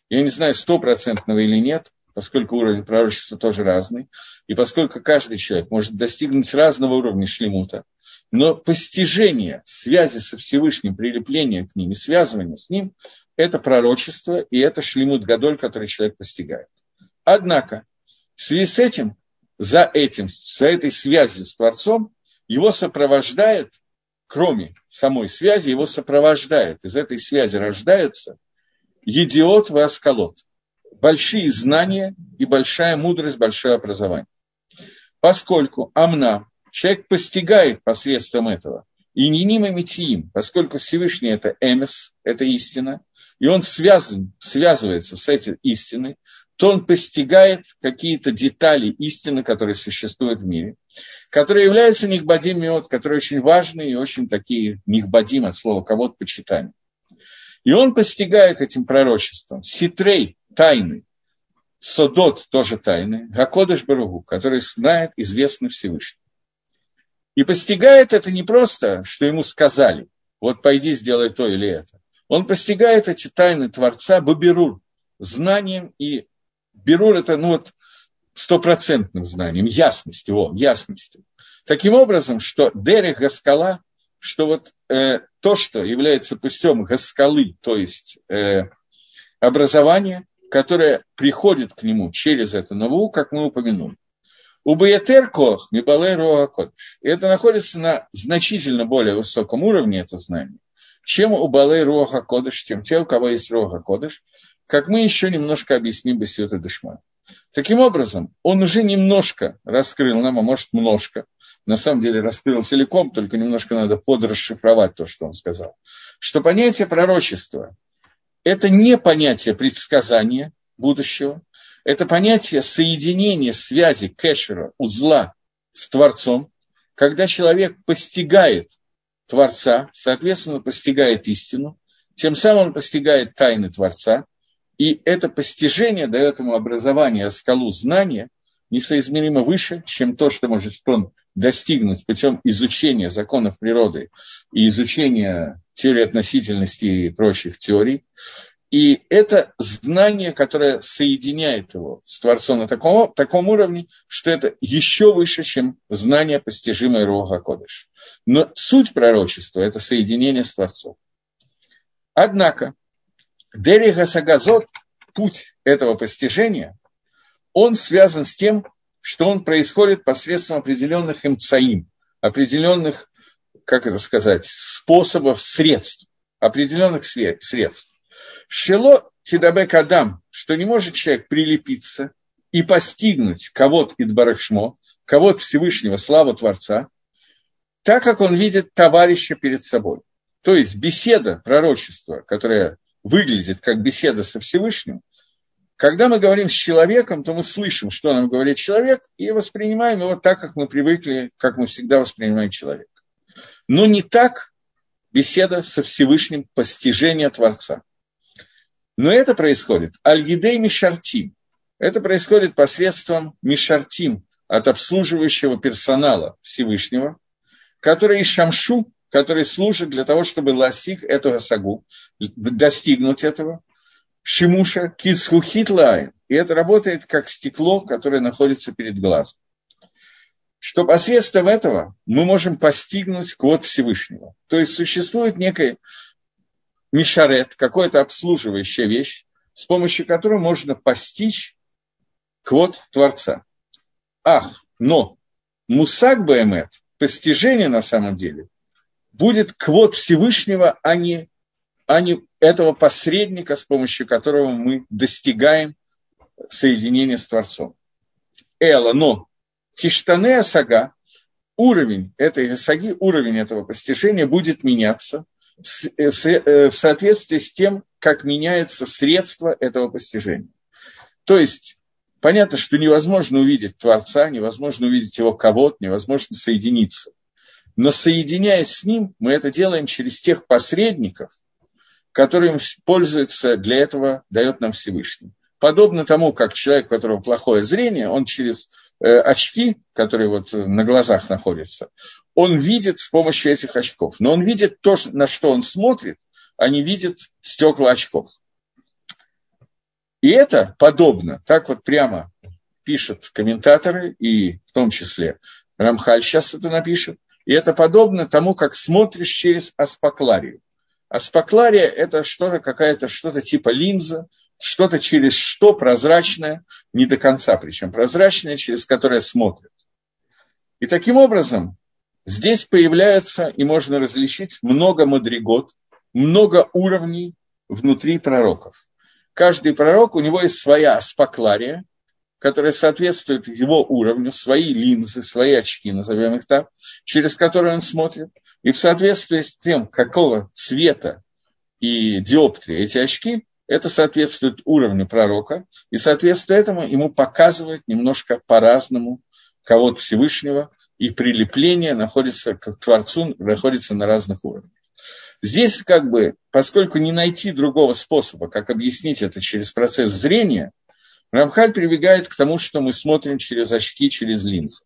Я не знаю, стопроцентного или нет, поскольку уровень пророчества тоже разный, и поскольку каждый человек может достигнуть разного уровня шлемута, но постижение связи со Всевышним, прилепление к ним и связывание с ним – это пророчество, и это шлемут гадоль, который человек постигает. Однако, в связи с этим, за этим, за этой связью с Творцом, его сопровождает, кроме самой связи, его сопровождает, из этой связи рождается едиот аскалот, большие знания и большая мудрость, большое образование. Поскольку Амна, человек постигает посредством этого. И не ним и метиим, поскольку Всевышний это эмес, это истина, и он связан, связывается с этой истиной, то он постигает какие-то детали истины, которые существуют в мире, которые являются нихбадим миот, которые очень важные и очень такие нихбадим от слова кого-то почитания. И он постигает этим пророчеством ситрей, тайны, содот, тоже тайны, Гакодыш Баругу, который знает, известный Всевышний. И постигает это не просто, что ему сказали, вот пойди сделай то или это. Он постигает эти тайны Творца Бабирур, знанием, и Берур это, ну вот, стопроцентным знанием, ясностью, о, ясностью. Таким образом, что Дерех Гаскала, что вот э, то, что является путем Гаскалы, то есть э, образование, которое приходит к нему через это нову, как мы упомянули. У Баятер Кох, Мибалей Руакодыш. Это находится на значительно более высоком уровне, это знание, чем у Балей Руаха Кодыш, чем те, у кого есть Руаха Кодыш, как мы еще немножко объясним Басиота Дышма. Таким образом, он уже немножко раскрыл нам, а может, немножко, на самом деле раскрыл целиком, только немножко надо подрасшифровать то, что он сказал, что понятие пророчества – это не понятие предсказания будущего, это понятие соединения связи кэшера, узла с Творцом, когда человек постигает Творца, соответственно, постигает истину, тем самым он постигает тайны Творца, и это постижение дает ему образование, скалу знания, несоизмеримо выше, чем то, что может он достигнуть путем изучения законов природы и изучения теории относительности и прочих теорий. И это знание, которое соединяет его с Творцом на таком, таком уровне, что это еще выше, чем знание, постижимое Руха Кодыш. Но суть пророчества – это соединение с Творцом. Однако, Дери Гасагазот, путь этого постижения, он связан с тем, что он происходит посредством определенных имцаим, определенных, как это сказать, способов, средств, определенных средств. Шело Тидабек Адам, что не может человек прилепиться и постигнуть кого-то Идбарашмо, кого-то Всевышнего, славу Творца, так как он видит товарища перед собой. То есть беседа, пророчество, которое выглядит как беседа со Всевышним, когда мы говорим с человеком, то мы слышим, что нам говорит человек, и воспринимаем его так, как мы привыкли, как мы всегда воспринимаем человека. Но не так беседа со Всевышним, постижение Творца. Но это происходит аль-едей мишартим. Это происходит посредством мишартим от обслуживающего персонала Всевышнего, который из шамшу, который служит для того, чтобы ласик этого сагу, достигнуть этого, шимуша кисхухит лайн. И это работает как стекло, которое находится перед глазом. Что посредством этого мы можем постигнуть код Всевышнего. То есть существует некое мишарет, какая-то обслуживающая вещь, с помощью которой можно постичь квот Творца. Ах, но мусак Баэмет, постижение на самом деле, будет квот Всевышнего, а не, а не этого посредника, с помощью которого мы достигаем соединения с Творцом. Эла, но Тиштане Сага, уровень этой Саги, уровень этого постижения будет меняться – Э, э, в соответствии с тем, как меняется средство этого постижения. То есть, понятно, что невозможно увидеть Творца, невозможно увидеть его кого-то, невозможно соединиться. Но соединяясь с ним, мы это делаем через тех посредников, которым пользуется для этого, дает нам Всевышний. Подобно тому, как человек, у которого плохое зрение, он через Э, очки, которые вот на глазах находятся, он видит с помощью этих очков. Но он видит то, на что он смотрит, а не видит стекла очков. И это подобно, так вот прямо пишут комментаторы, и в том числе Рамхаль сейчас это напишет, и это подобно тому, как смотришь через аспакларию. Аспаклария – это что-то, какая-то, что-то типа линза, что-то через что прозрачное, не до конца причем, прозрачное, через которое смотрят. И таким образом здесь появляется, и можно различить, много мадригот, много уровней внутри пророков. Каждый пророк, у него есть своя аспаклария, которая соответствует его уровню, свои линзы, свои очки, назовем их так, через которые он смотрит. И в соответствии с тем, какого цвета и диоптрии эти очки, это соответствует уровню пророка, и соответственно этому ему показывает немножко по-разному кого-то Всевышнего, и прилепление находится к Творцу, находится на разных уровнях. Здесь как бы, поскольку не найти другого способа, как объяснить это через процесс зрения, Рамхаль прибегает к тому, что мы смотрим через очки, через линзы.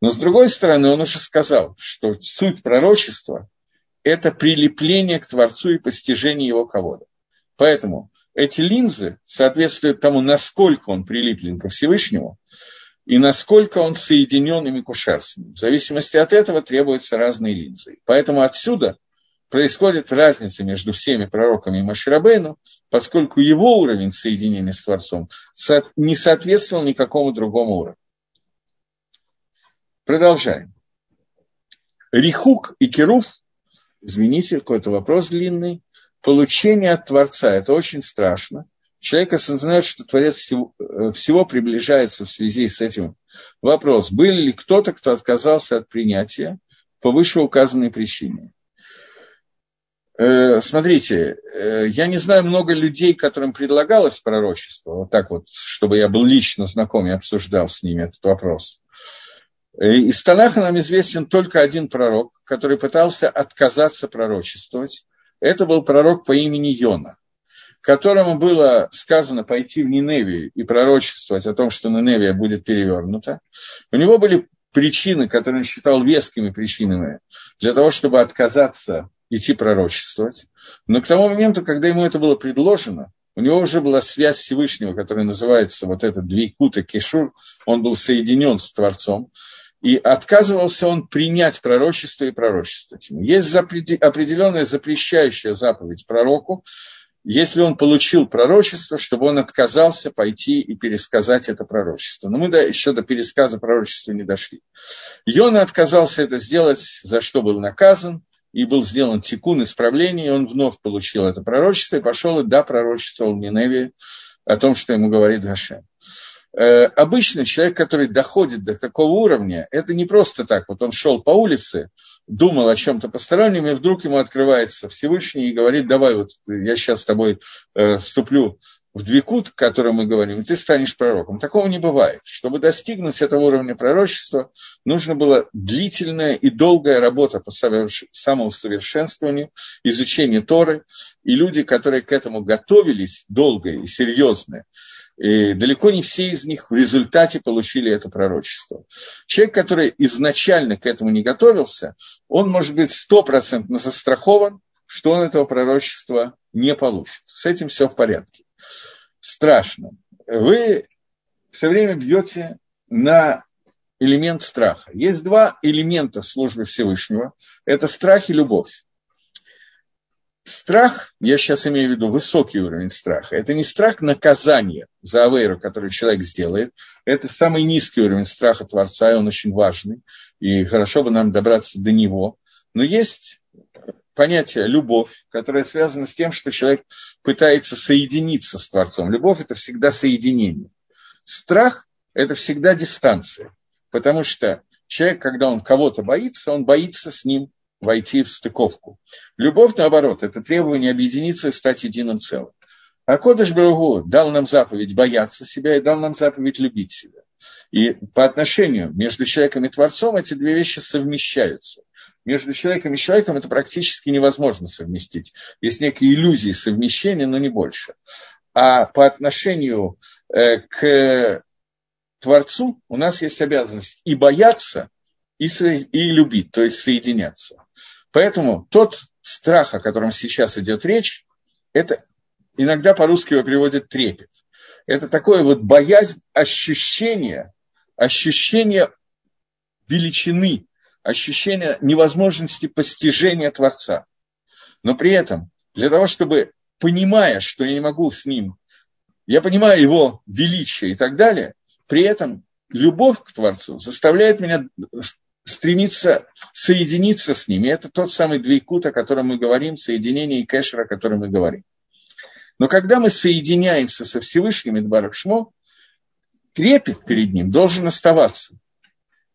Но с другой стороны, он уже сказал, что суть пророчества – это прилепление к Творцу и постижение его кого-то. Поэтому эти линзы соответствуют тому, насколько он прилеплен ко Всевышнему и насколько он соединен ими ним. В зависимости от этого требуются разные линзы. Поэтому отсюда происходит разница между всеми пророками и Маширабейну, поскольку его уровень соединения с Творцом не соответствовал никакому другому уровню. Продолжаем. Рихук и Керуф, извините, какой-то вопрос длинный, получение от Творца, это очень страшно. Человек осознает, что Творец всего, э, всего приближается в связи с этим. Вопрос, был ли кто-то, кто отказался от принятия по вышеуказанной причине? Э, смотрите, э, я не знаю много людей, которым предлагалось пророчество, вот так вот, чтобы я был лично знаком и обсуждал с ними этот вопрос. Из Танаха нам известен только один пророк, который пытался отказаться пророчествовать. Это был пророк по имени Йона, которому было сказано пойти в Ниневию и пророчествовать о том, что Ниневия будет перевернута. У него были причины, которые он считал вескими причинами для того, чтобы отказаться идти пророчествовать. Но к тому моменту, когда ему это было предложено, у него уже была связь Всевышнего, которая называется вот этот Двейкута Кишур, он был соединен с Творцом. И отказывался он принять пророчество и пророчествовать. Есть определенная запрещающая заповедь пророку, если он получил пророчество, чтобы он отказался пойти и пересказать это пророчество. Но мы до, еще до пересказа пророчества не дошли. Йона отказался это сделать, за что был наказан, и был сделан тикун исправление, и он вновь получил это пророчество, и пошел и да, пророчествовал Ниневе о том, что ему говорит Гашем. Э, обычно человек, который доходит до такого уровня, это не просто так. Вот он шел по улице, думал о чем-то постороннем, и вдруг ему открывается Всевышний и говорит, давай вот я сейчас с тобой э, вступлю в двикут, о котором мы говорим, и ты станешь пророком. Такого не бывает. Чтобы достигнуть этого уровня пророчества, нужно было длительная и долгая работа по самоусовершенствованию, изучение Торы, и люди, которые к этому готовились долго и серьезно, и далеко не все из них в результате получили это пророчество. Человек, который изначально к этому не готовился, он может быть стопроцентно застрахован, что он этого пророчества не получит. С этим все в порядке. Страшно. Вы все время бьете на элемент страха. Есть два элемента в службе Всевышнего. Это страх и любовь. Страх, я сейчас имею в виду высокий уровень страха, это не страх наказания за авейру, который человек сделает, это самый низкий уровень страха Творца, и он очень важный, и хорошо бы нам добраться до него. Но есть понятие любовь, которое связано с тем, что человек пытается соединиться с Творцом. Любовь – это всегда соединение. Страх – это всегда дистанция, потому что человек, когда он кого-то боится, он боится с ним войти в стыковку. Любовь, наоборот, это требование объединиться и стать единым целым. А Кодыш Барагу дал нам заповедь бояться себя и дал нам заповедь любить себя. И по отношению между человеком и Творцом эти две вещи совмещаются. Между человеком и человеком это практически невозможно совместить. Есть некие иллюзии совмещения, но не больше. А по отношению э, к Творцу у нас есть обязанность и бояться, и, и любить, то есть соединяться. Поэтому тот страх, о котором сейчас идет речь, это иногда по-русски его переводят трепет. Это такое вот боязнь ощущения, ощущение величины, ощущение невозможности постижения Творца. Но при этом, для того, чтобы, понимая, что я не могу с ним, я понимаю его величие и так далее, при этом любовь к Творцу заставляет меня стремиться соединиться с ними. Это тот самый двейкут, о котором мы говорим, соединение и кэшер, о котором мы говорим. Но когда мы соединяемся со Всевышним Идбарах Шмо, трепет перед ним должен оставаться.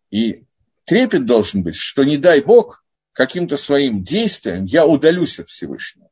И трепет должен быть, что не дай Бог, каким-то своим действием я удалюсь от Всевышнего.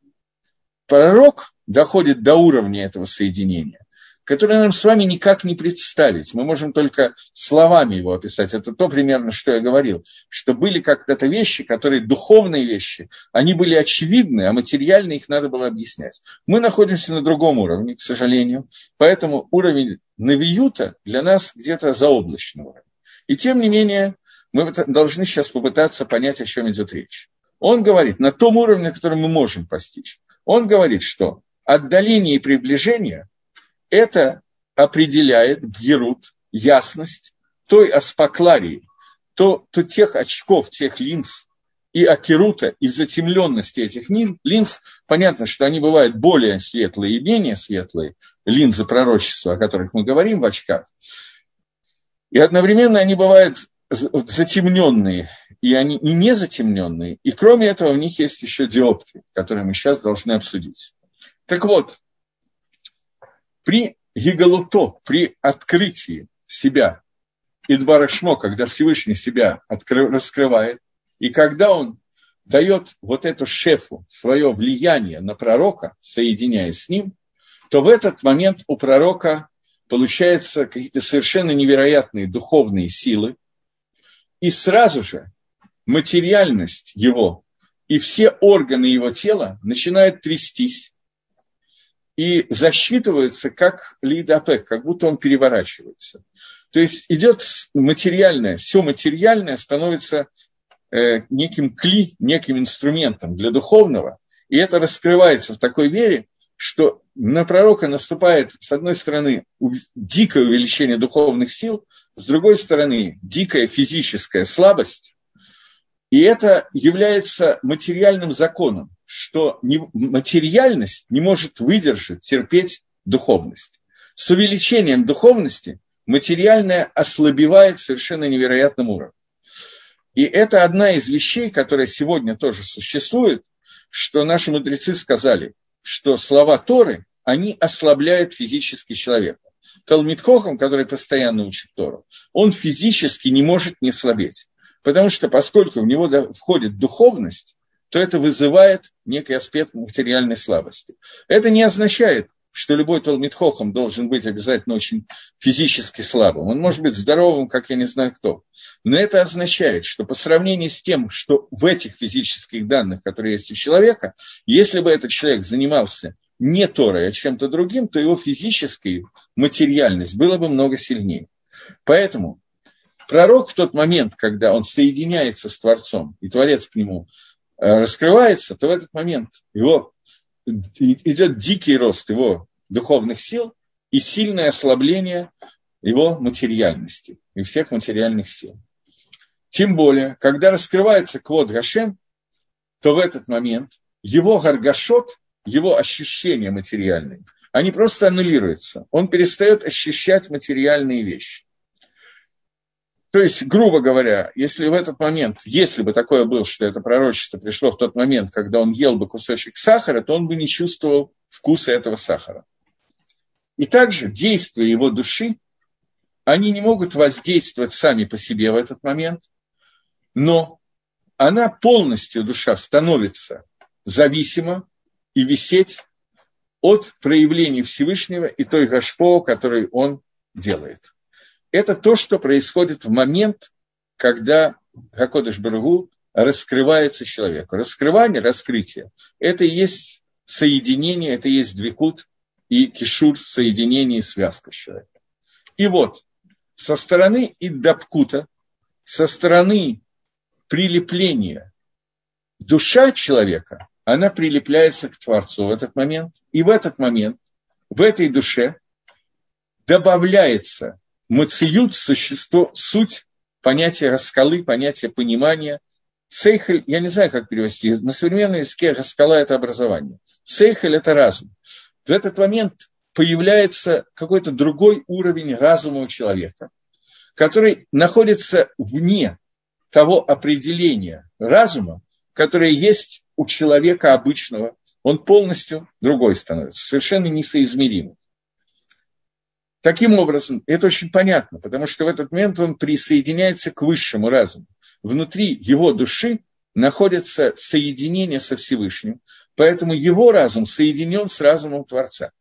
Пророк доходит до уровня этого соединения, который нам с вами никак не представить. Мы можем только словами его описать. Это то примерно, что я говорил, что были как-то вещи, которые духовные вещи, они были очевидны, а материальные их надо было объяснять. Мы находимся на другом уровне, к сожалению, поэтому уровень Навиюта для нас где-то заоблачный уровень. И тем не менее, мы должны сейчас попытаться понять, о чем идет речь. Он говорит, на том уровне, который мы можем постичь. Он говорит, что отдаление и приближение – это определяет герут, ясность той аспакларии, то, то тех очков, тех линз и акерута, и затемленности этих линз, понятно, что они бывают более светлые и менее светлые, линзы пророчества, о которых мы говорим в очках, и одновременно они бывают затемненные, и они и не затемненные. И кроме этого, в них есть еще диоптрии, которые мы сейчас должны обсудить. Так вот, при Егалуто, при открытии себя, Идбарашмо, когда Всевышний себя раскрывает, и когда он дает вот эту шефу свое влияние на пророка, соединяясь с ним, то в этот момент у пророка получаются какие-то совершенно невероятные духовные силы, и сразу же материальность его и все органы его тела начинают трястись и засчитываются как лидопек, как будто он переворачивается. То есть идет материальное, все материальное становится э, неким кли, неким инструментом для духовного, и это раскрывается в такой вере, что на пророка наступает, с одной стороны, дикое увеличение духовных сил, с другой стороны, дикая физическая слабость, и это является материальным законом, что материальность не может выдержать, терпеть духовность. С увеличением духовности материальное ослабевает совершенно невероятным уровнем. И это одна из вещей, которая сегодня тоже существует, что наши мудрецы сказали – что слова Торы, они ослабляют физически человека. Талмитхохам, который постоянно учит Тору, он физически не может не слабеть. Потому что поскольку в него входит духовность, то это вызывает некий аспект материальной слабости. Это не означает, что любой Талмитхохам должен быть обязательно очень физически слабым. Он может быть здоровым, как я не знаю кто. Но это означает, что по сравнению с тем, что в этих физических данных, которые есть у человека, если бы этот человек занимался не Торой, а чем-то другим, то его физическая материальность была бы много сильнее. Поэтому пророк в тот момент, когда он соединяется с Творцом, и Творец к нему э, раскрывается, то в этот момент его идет дикий рост его духовных сил и сильное ослабление его материальности и всех материальных сил. Тем более, когда раскрывается Квод Гашем, то в этот момент его гаргашот, его ощущения материальные, они просто аннулируются. Он перестает ощущать материальные вещи. То есть, грубо говоря, если в этот момент, если бы такое было, что это пророчество пришло в тот момент, когда он ел бы кусочек сахара, то он бы не чувствовал вкуса этого сахара. И также действия его души, они не могут воздействовать сами по себе в этот момент, но она полностью, душа, становится зависима и висеть от проявлений Всевышнего и той гашпо, который он делает это то, что происходит в момент, когда Гакодыш Баргу раскрывается человеку. Раскрывание, раскрытие – это и есть соединение, это и есть двикут и кишур, соединение и связка с человеком. И вот, со стороны Иддапкута, со стороны прилепления душа человека, она прилепляется к Творцу в этот момент. И в этот момент, в этой душе добавляется Мациют – существо, суть понятия раскалы, понятия понимания. Сейхель, я не знаю, как перевести, на современном языке раскала – это образование. Сейхель – это разум. В этот момент появляется какой-то другой уровень разума у человека, который находится вне того определения разума, которое есть у человека обычного. Он полностью другой становится, совершенно несоизмеримый. Таким образом, это очень понятно, потому что в этот момент он присоединяется к высшему разуму. Внутри его души находится соединение со Всевышним, поэтому его разум соединен с разумом Творца.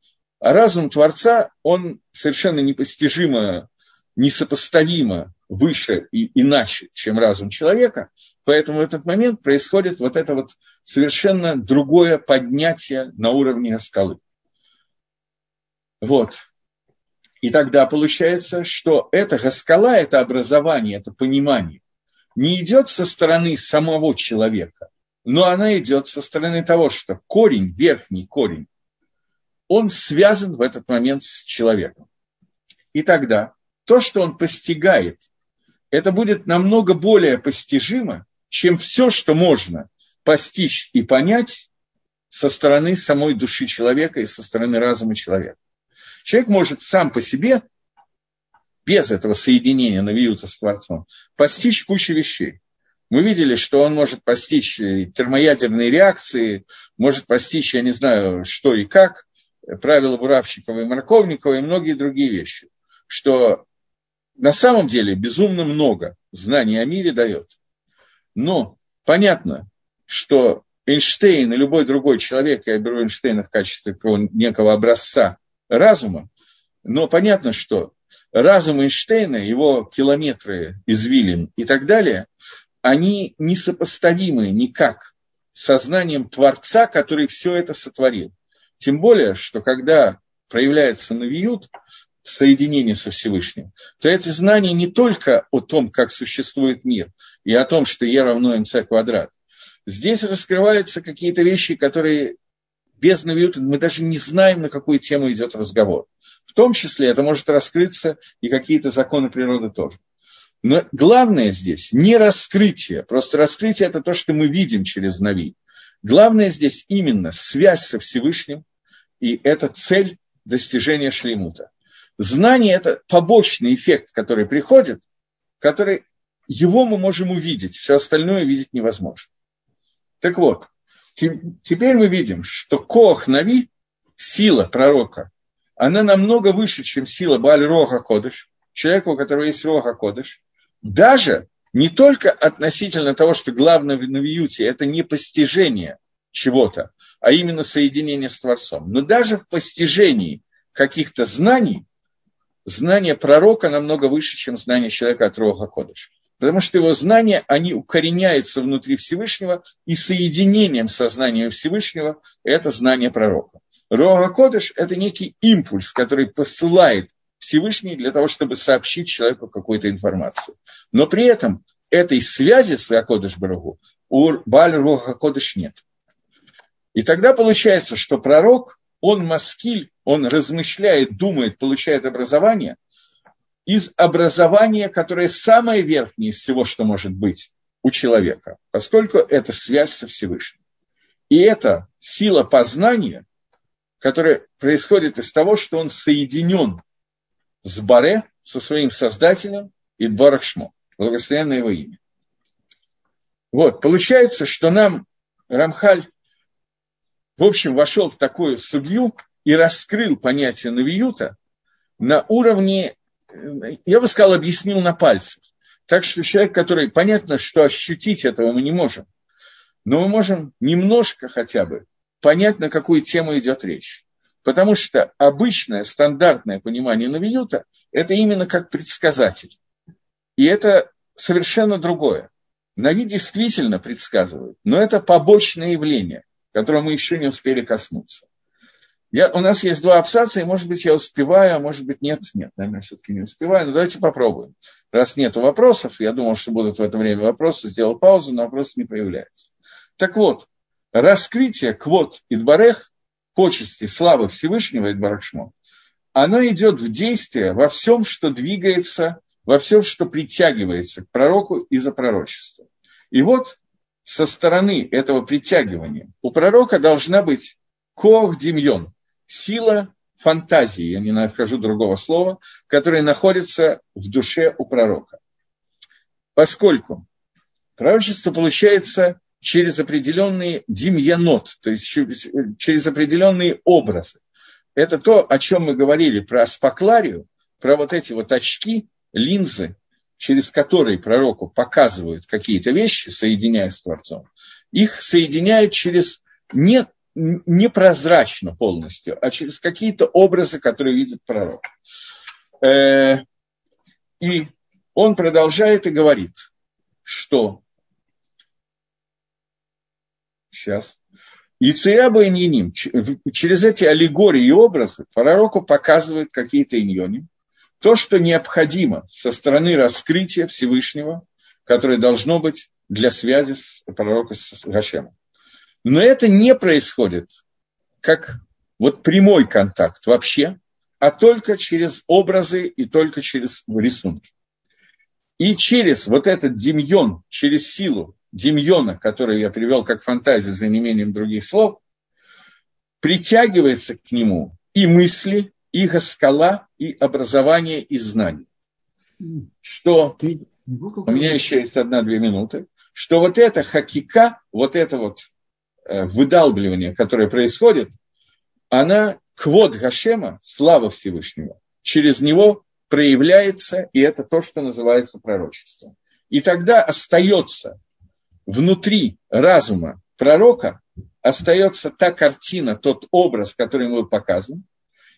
А разум Творца, он совершенно непостижимо, несопоставимо выше и иначе, чем разум человека. Поэтому в этот момент происходит вот это вот совершенно другое поднятие на уровне скалы. Вот. И тогда получается, что эта скала, это образование, это понимание, не идет со стороны самого человека, но она идет со стороны того, что корень, верхний корень, он связан в этот момент с человеком. И тогда то, что он постигает, это будет намного более постижимо, чем все, что можно постичь и понять со стороны самой души человека и со стороны разума человека. Человек может сам по себе, без этого соединения Навиюта с Творцом, постичь кучу вещей. Мы видели, что он может постичь термоядерные реакции, может постичь, я не знаю, что и как, правила Буравщикова и Марковникова и многие другие вещи. Что на самом деле безумно много знаний о мире дает. Но понятно, что Эйнштейн и любой другой человек, я беру Эйнштейна в качестве некого образца разума, но понятно, что разум Эйнштейна, его километры извилин и так далее, они несопоставимы никак с сознанием Творца, который все это сотворил. Тем более, что когда проявляется навиют, соединение со Всевышним, то эти знания не только о том, как существует мир, и о том, что Е равно МЦ квадрат. Здесь раскрываются какие-то вещи, которые без навиюта мы даже не знаем, на какую тему идет разговор. В том числе это может раскрыться и какие-то законы природы тоже. Но главное здесь не раскрытие, просто раскрытие это то, что мы видим через Нави. Главное здесь именно связь со Всевышним, и это цель достижения шлеймута. Знание – это побочный эффект, который приходит, который его мы можем увидеть, все остальное видеть невозможно. Так вот, теперь мы видим, что Кох Нави, сила пророка, она намного выше, чем сила Баль Роха Кодыш, человека, у которого есть Роха Кодыш, даже не только относительно того, что главное в Навиюте – это не постижение чего-то, а именно соединение с Творцом, но даже в постижении каких-то знаний знание пророка намного выше, чем знание человека от Роха Кодыш. Потому что его знания, они укореняются внутри Всевышнего, и соединением сознания Всевышнего – это знание пророка. Роха Кодыш – это некий импульс, который посылает Всевышний для того, чтобы сообщить человеку какую-то информацию. Но при этом этой связи с Акодыш Барагу у Баль Роха Кодыш нет. И тогда получается, что пророк он маскиль, он размышляет, думает, получает образование из образования, которое самое верхнее из всего, что может быть у человека, поскольку это связь со Всевышним. И это сила познания, которая происходит из того, что он соединен с Баре, со своим создателем и Барахшмо, благословенное его имя. Вот, получается, что нам Рамхаль в общем, вошел в такую судью и раскрыл понятие навиюта на уровне, я бы сказал, объяснил на пальцах. Так что человек, который, понятно, что ощутить этого мы не можем, но мы можем немножко хотя бы понять, на какую тему идет речь. Потому что обычное, стандартное понимание навиюта – это именно как предсказатель. И это совершенно другое. Нави действительно предсказывает, но это побочное явление – которого мы еще не успели коснуться. Я, у нас есть два абзаца, и, может быть, я успеваю, а может быть, нет. Нет, наверное, все-таки не успеваю, но давайте попробуем. Раз нет вопросов, я думал, что будут в это время вопросы, сделал паузу, но вопросы не появляются. Так вот, раскрытие квот Идбарех, почести, славы Всевышнего Идбарахшмо, оно идет в действие во всем, что двигается, во всем, что притягивается к пророку из-за пророчества. И вот со стороны этого притягивания у пророка должна быть кох демьон, сила фантазии, я не нахожу другого слова, которая находится в душе у пророка. Поскольку пророчество получается через определенные демьянот, то есть через определенные образы. Это то, о чем мы говорили про аспакларию, про вот эти вот очки, линзы, через которые пророку показывают какие-то вещи, соединяя с Творцом, их соединяют через не непрозрачно полностью, а через какие-то образы, которые видит пророк. Э, и он продолжает и говорит, что сейчас Яцеяба иньяним, через эти аллегории и образы пророку показывают какие-то иньони, то, что необходимо со стороны раскрытия Всевышнего, которое должно быть для связи с пророком с Гашемом. Но это не происходит как вот прямой контакт вообще, а только через образы и только через рисунки. И через вот этот демьон, через силу демьона, который я привел как фантазию за неимением других слов, притягивается к нему и мысли, и гаскала, и образование, и знание. Что у меня еще есть одна-две минуты, что вот это хакика, вот это вот выдалбливание, которое происходит, она квод Гашема, слава Всевышнего, через него проявляется, и это то, что называется пророчеством. И тогда остается внутри разума пророка остается та картина, тот образ, который ему показан.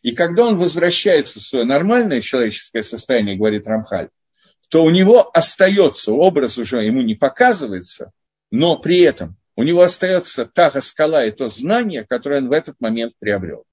И когда он возвращается в свое нормальное человеческое состояние, говорит Рамхаль, то у него остается, образ уже ему не показывается, но при этом у него остается та скала и то знание, которое он в этот момент приобрел.